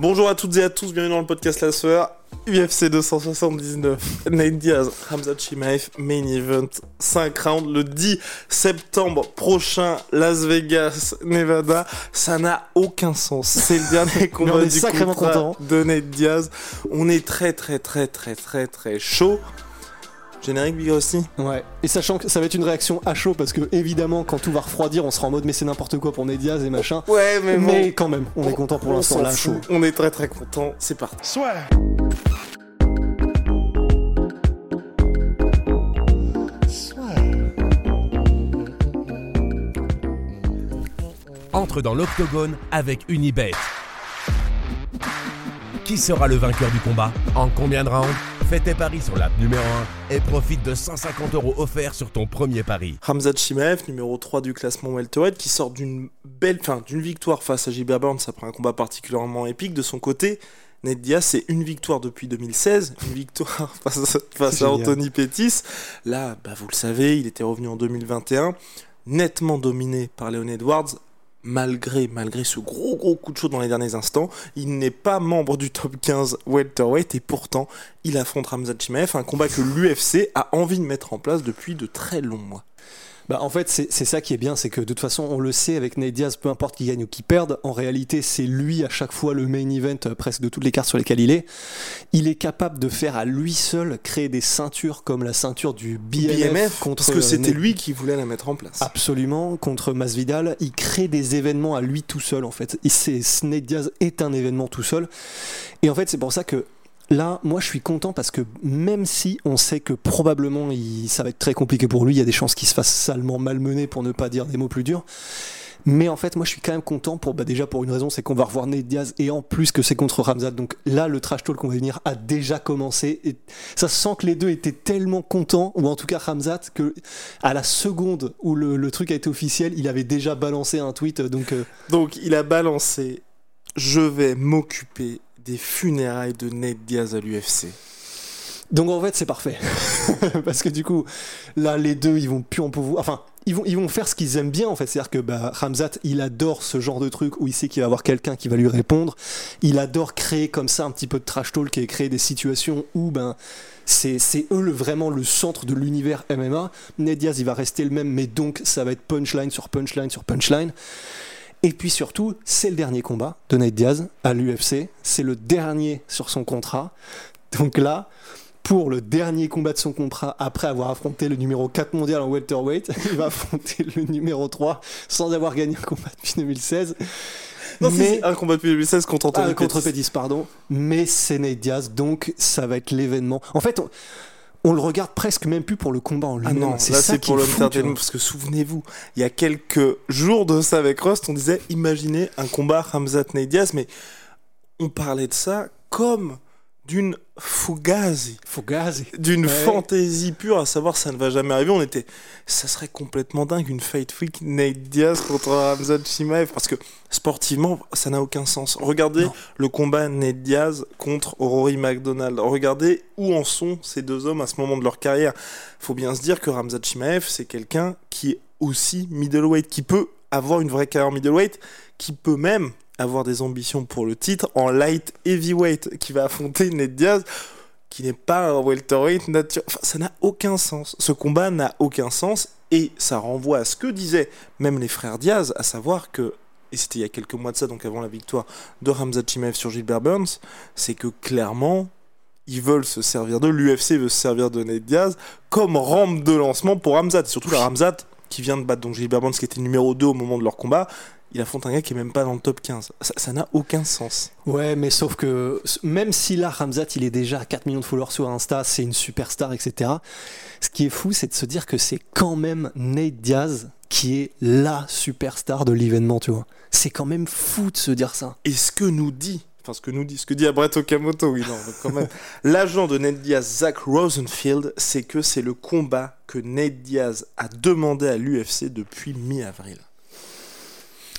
Bonjour à toutes et à tous, bienvenue dans le podcast La Sueur. UFC 279, Nate Diaz, Hamza Chimaev, main event, 5 rounds, le 10 septembre prochain, Las Vegas, Nevada, ça n'a aucun sens. C'est le dernier combat du contrat de Nate Diaz. On est très très très très très très chaud. Générique Big aussi Ouais. Et sachant que ça va être une réaction à chaud parce que évidemment quand tout va refroidir, on sera en mode mais c'est n'importe quoi pour Ned Diaz et machin. Ouais, mais, mais quand même, on, est content pour l'instant là chaud. On est très très content. C'est parti. Soit. Entre dans l'octogone avec Unibet. Qui sera le vainqueur du combat? En combien de rounds? Fais tes paris sur l'app numéro 1 et profite de 150 euros offerts sur ton premier pari. Hamza Chimaev, numéro 3 du classement welterweight, qui sort d'une belle, fin, d'une victoire face à Gilbert Burns après un combat particulièrement épique. De son côté, Ned Diaz, c'est une victoire depuis 2016, une victoire face, à Anthony Pettis. Là, bah, vous le savez, il était revenu en 2021, nettement dominé par Leon Edwards, malgré, ce gros gros coup de chaud dans les derniers instants, il n'est pas membre du top 15 welterweight et pourtant il affronte Ramzat Chimaev, un combat que l'UFC a envie de mettre en place depuis de très longs mois. Bah en fait, c'est ça qui est bien, c'est que de toute façon, on le sait avec Nate Diaz, peu importe qui gagne ou qui perde, en réalité, c'est lui à chaque fois le main event euh, presque de toutes les cartes sur lesquelles il est. Il est capable de faire à lui seul créer des ceintures comme la ceinture du BMF, contre parce que c'était lui qui voulait la mettre en place. Absolument, contre Masvidal, il crée des événements à lui tout seul en fait. Nate Diaz est un événement tout seul. Et en fait, c'est pour ça que Là, moi, je suis content parce que même si on sait que probablement ça va être très compliqué pour lui, il y a des chances qu'il se fasse salement malmener pour ne pas dire des mots plus durs. Mais en fait, moi, je suis quand même content pour, bah, déjà pour une raison, c'est qu'on va revoir Ned Diaz et en plus que c'est contre Ramzat. Donc là, le trash talk qu'on va venir a déjà commencé. Ça sent que les deux étaient tellement contents, ou en tout cas Ramzat, que à la seconde où le, truc a été officiel, il avait déjà balancé un tweet. Donc, euh, donc il a balancé. Je vais m'occuper des funérailles de Nate Diaz à l'UFC. Donc en fait c'est parfait parce que du coup là les deux ils vont plus en pouvoir enfin ils vont, ils vont faire ce qu'ils aiment bien en fait. C'est-à-dire que bah, Ramzat, il adore ce genre de truc où il sait qu'il va avoir quelqu'un qui va lui répondre. Il adore créer comme ça un petit peu de trash talk et créer des situations où ben, c'est, eux le, vraiment le centre de l'univers MMA. Ned Diaz, il va rester le même, mais donc ça va être punchline sur punchline sur punchline. Et puis surtout, c'est le dernier combat de Nate Diaz à l'UFC. C'est le dernier sur son contrat. Donc là, pour le dernier combat de son contrat, après avoir affronté le numéro 4 mondial en welterweight, il va affronter le numéro 3 sans avoir gagné un combat depuis 2016. Non, mais un combat depuis 2016 contre Anthony ah, contre pardon. Mais c'est Nate Diaz, donc ça va être l'événement. En fait, on le regarde presque même plus pour le combat en lui-même. Ah non, c'est là c'est pour l'entertainment parce que souvenez-vous, il y a quelques jours de ça avec Rust, on disait imaginez un combat Hamzat Nedias, mais on parlait de ça comme d'une fugazi, fugazi. d'une fantaisie pure, à savoir ça ne va jamais arriver. On était, ça serait complètement dingue une fight freak Nate Diaz contre Ramzat Chimaev parce que sportivement ça n'a aucun sens. Regardez le combat Nate Diaz contre Rory McDonald. Regardez où en sont ces deux hommes à ce moment de leur carrière. Faut bien se dire que Ramzat Chimaev c'est quelqu'un qui est aussi middleweight, qui peut avoir une vraie carrière middleweight, qui peut même avoir des ambitions pour le titre en light heavyweight qui va affronter Ned Diaz qui n'est pas un welterweight nature. Enfin, ça n'a aucun sens. Ce combat n'a aucun sens et ça renvoie à ce que disaient même les frères Diaz, à savoir que, et c'était il y a quelques mois de ça, donc avant la victoire de Hamza Chimaev sur Gilbert Burns, c'est que clairement, ils veulent se servir de, l'UFC veut se servir de Ned Diaz comme rampe de lancement pour Hamzat. Surtout la Hamzat qui vient de battre donc Gilbert Burns qui était numéro 2 au moment de leur combat il affronte un gars qui est même pas dans le top 15. Ça n'a aucun sens. Ouais, mais sauf que même si là, Ramzat, il est déjà à 4 millions de followers sur Insta, c'est une superstar, etc. Ce qui est fou, c'est de se dire que c'est quand même Nate Diaz qui est la superstar de l'événement, tu vois. C'est quand même fou de se dire ça. Et ce que nous dit, enfin ce que nous dit, ce que dit Brett Okamoto, oui, non, quand même, l'agent de Ned Diaz, Zach Rosenfield, c'est que c'est le combat que Ned Diaz a demandé à l'UFC depuis mi-avril.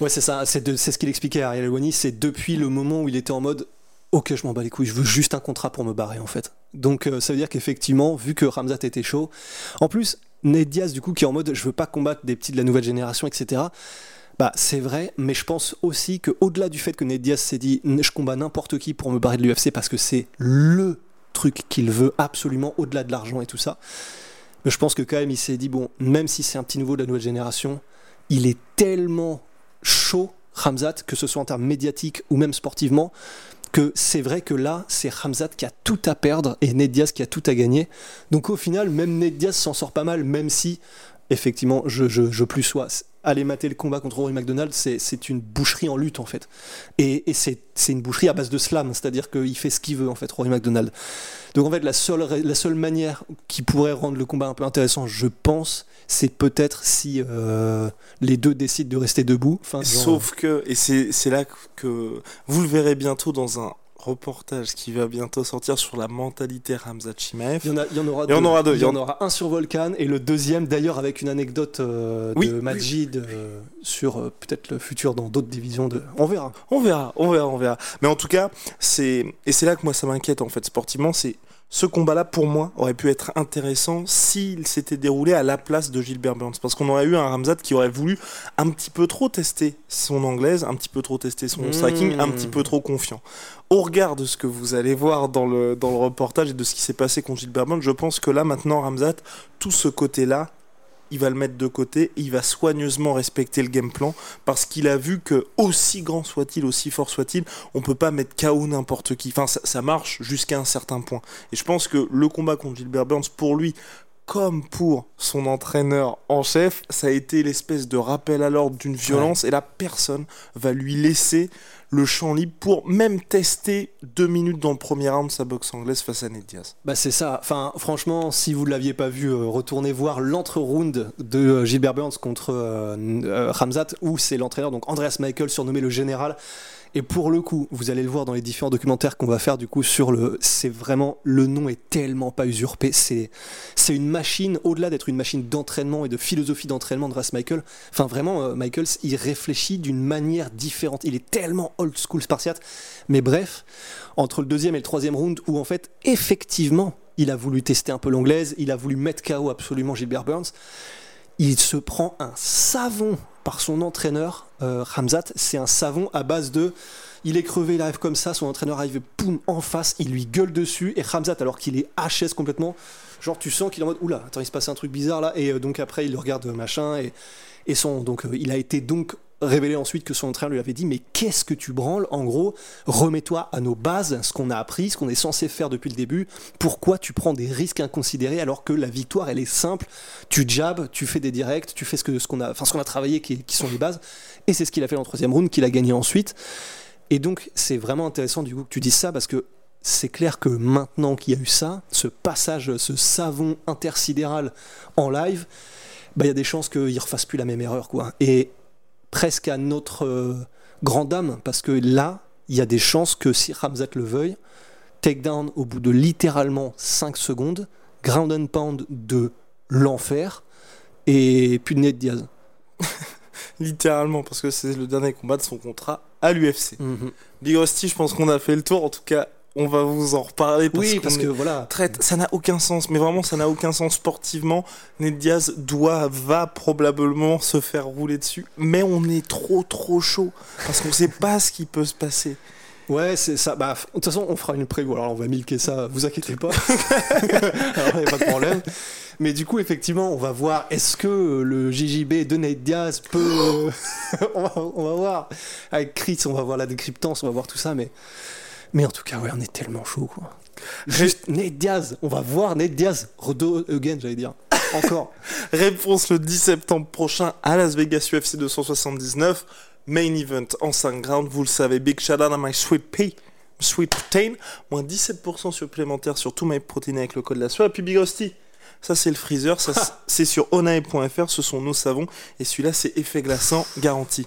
Ouais, c'est ça, c'est ce qu'il expliquait à Ariel Elwani, c'est depuis le moment où il était en mode Ok, je m'en bats les couilles, je veux juste un contrat pour me barrer en fait. Donc euh, ça veut dire qu'effectivement, vu que Ramzat était chaud, en plus, Ned Diaz, du coup, qui est en mode je veux pas combattre des petits de la nouvelle génération, etc. Bah, c'est vrai, mais je pense aussi qu'au-delà du fait que Ned Diaz s'est dit je combats n'importe qui pour me barrer de l'UFC parce que c'est LE truc qu'il veut absolument au-delà de l'argent et tout ça. Je pense que quand même il s'est dit bon, même si c'est un petit nouveau de la nouvelle génération, il est tellement Ramzat, que ce soit en termes médiatiques ou même sportivement, que c'est vrai que là, c'est Ramzat qui a tout à perdre et Ned Diaz qui a tout à gagner. Donc au final, même Ned Diaz s'en sort pas mal, même si, effectivement, je, je, je plus sois aller mater le combat contre Rory McDonald, c'est une boucherie en lutte en fait. Et, et c'est une boucherie à base de slam, c'est-à-dire qu'il fait ce qu'il veut en fait, Rory McDonald. Donc en fait, la seule, la seule manière qui pourrait rendre le combat un peu intéressant, je pense, c'est peut-être si euh, les deux décident de rester debout. Enfin, Sauf que, et c'est là que vous le verrez bientôt dans un reportage qui va bientôt sortir sur la mentalité Ramzat Chimaev. Il y en, aura deux. Il y en aura un sur Volcan et le deuxième d'ailleurs avec une anecdote euh, de Majid euh, sur euh, peut-être le futur dans d'autres divisions. De... On verra. On verra, on verra, on verra. Mais en tout cas, c'est et c'est là que moi ça m'inquiète en fait sportivement, c'est ce combat-là, pour moi, aurait pu être intéressant s'il s'était déroulé à la place de Gilbert Burns. Parce qu'on aurait eu un Ramzat qui aurait voulu un petit peu trop tester son anglaise, un petit peu trop tester son mmh. striking, un petit peu trop confiant. Au regard de ce que vous allez voir dans le, dans le reportage et de ce qui s'est passé contre Gilbert Burns, je pense que là, maintenant, Ramzat, tout ce côté-là, il va le mettre de côté il va soigneusement respecter le game plan parce qu'il a vu que aussi grand soit-il, aussi fort soit-il, on peut pas mettre KO n'importe qui. Enfin, ça, marche jusqu'à un certain point. Et je pense que le combat contre Gilbert Burns, pour lui, comme pour son entraîneur en chef, ça a été l'espèce de rappel à l'ordre d'une violence et là personne va lui laisser le champ libre pour même tester deux minutes dans le premier round sa boxe anglaise face à Ned Diaz. Bah c'est ça. Enfin, franchement, si vous ne l'aviez pas vu, euh, retournez voir l'entre-round de euh, Gilbert Burns contre euh, Ramzat, où c'est l'entraîneur, donc Andreas Michael, surnommé le général, et pour le coup, vous allez le voir dans les différents documentaires qu'on va faire du coup sur le. C'est vraiment. Le nom est tellement pas usurpé. C'est, une machine, au-delà d'être une machine d'entraînement et de philosophie d'entraînement de Race Michael. Enfin, vraiment, euh, Michaels, il réfléchit d'une manière différente. Il est tellement old school spartiate. Mais bref, entre le deuxième et le troisième round, où en fait, effectivement, il a voulu tester un peu l'anglaise, il a voulu mettre KO absolument Gilbert Burns. Il se prend un savon par son entraîneur, euh. C'est un savon à base de. Il est crevé, il arrive comme ça, son entraîneur arrive, poum, en face, il lui gueule dessus, et Hamzat, alors qu'il est HS complètement, genre tu sens qu'il est en mode, oula, attends, il se passe un truc bizarre là, et euh, donc après il le regarde machin, et, et son, donc euh, il a été donc révélé ensuite que son entraîneur lui avait dit mais qu'est-ce que tu branles? En gros remets-toi à nos bases ce qu'on a appris ce qu'on est censé faire depuis le début pourquoi tu prends des risques inconsidérés alors que la victoire elle est simple? Tu jabs tu fais des directs tu fais ce que ce qu'on a enfin ce qu'on a travaillé qui, sont les bases et c'est ce qu'il a fait en troisième round qu'il a gagné ensuite et donc c'est vraiment intéressant du coup que tu dises ça parce que c'est clair que maintenant qu'il y a eu ça, ce passage, ce savon intersidéral en live, bah, il y a des chances qu'il ne refasse plus la même erreur. Quoi. Presque à notre euh, grand dame, parce que là, il y a des chances que si Ramzat le veuille, takedown au bout de littéralement 5 secondes, ground and pound de l'enfer, et puis de Ned Diaz. littéralement, parce que c'est le dernier combat de son contrat à l'UFC. Mhm. Big Rusty, je pense qu'on a fait le tour. En tout cas, on va vous en reparler parce, oui, parce que voilà traite ça n'a aucun sens mais vraiment ça n'a aucun sens sportivement Ned Diaz doit va probablement se faire rouler dessus mais on est trop trop chaud parce qu'on sait pas ce qui peut se passer Ouais, c'est ça. Bah, de toute façon, on fera une preview. Alors, on va milquer ça, vous inquiétez pas. Alors, il n'y a pas de problème. Mais du coup, effectivement, on va voir est-ce que le JJB de Ned Diaz peut. on, va, on, va, voir. Avec Chris, on va voir la décryptance, on va voir tout ça. Mais mais en tout cas, ouais, on est tellement chaud, quoi. Juste Ned Diaz, on va voir Ned Diaz, Redo again, j'allais dire. Encore. Réponse le 10 septembre prochain à Las Vegas UFC 279. Main event en 5 rounds, vous le savez. Big shout out à my sweet pea, sweet protein. Moins 17% supplémentaire sur tout my protein avec le code de la soie. Et puis Big Hostie, Ça, c'est le freezer. Ça, c'est sur onae.fr. Ce sont nos savons. Et celui-là, c'est effet glaçant garanti.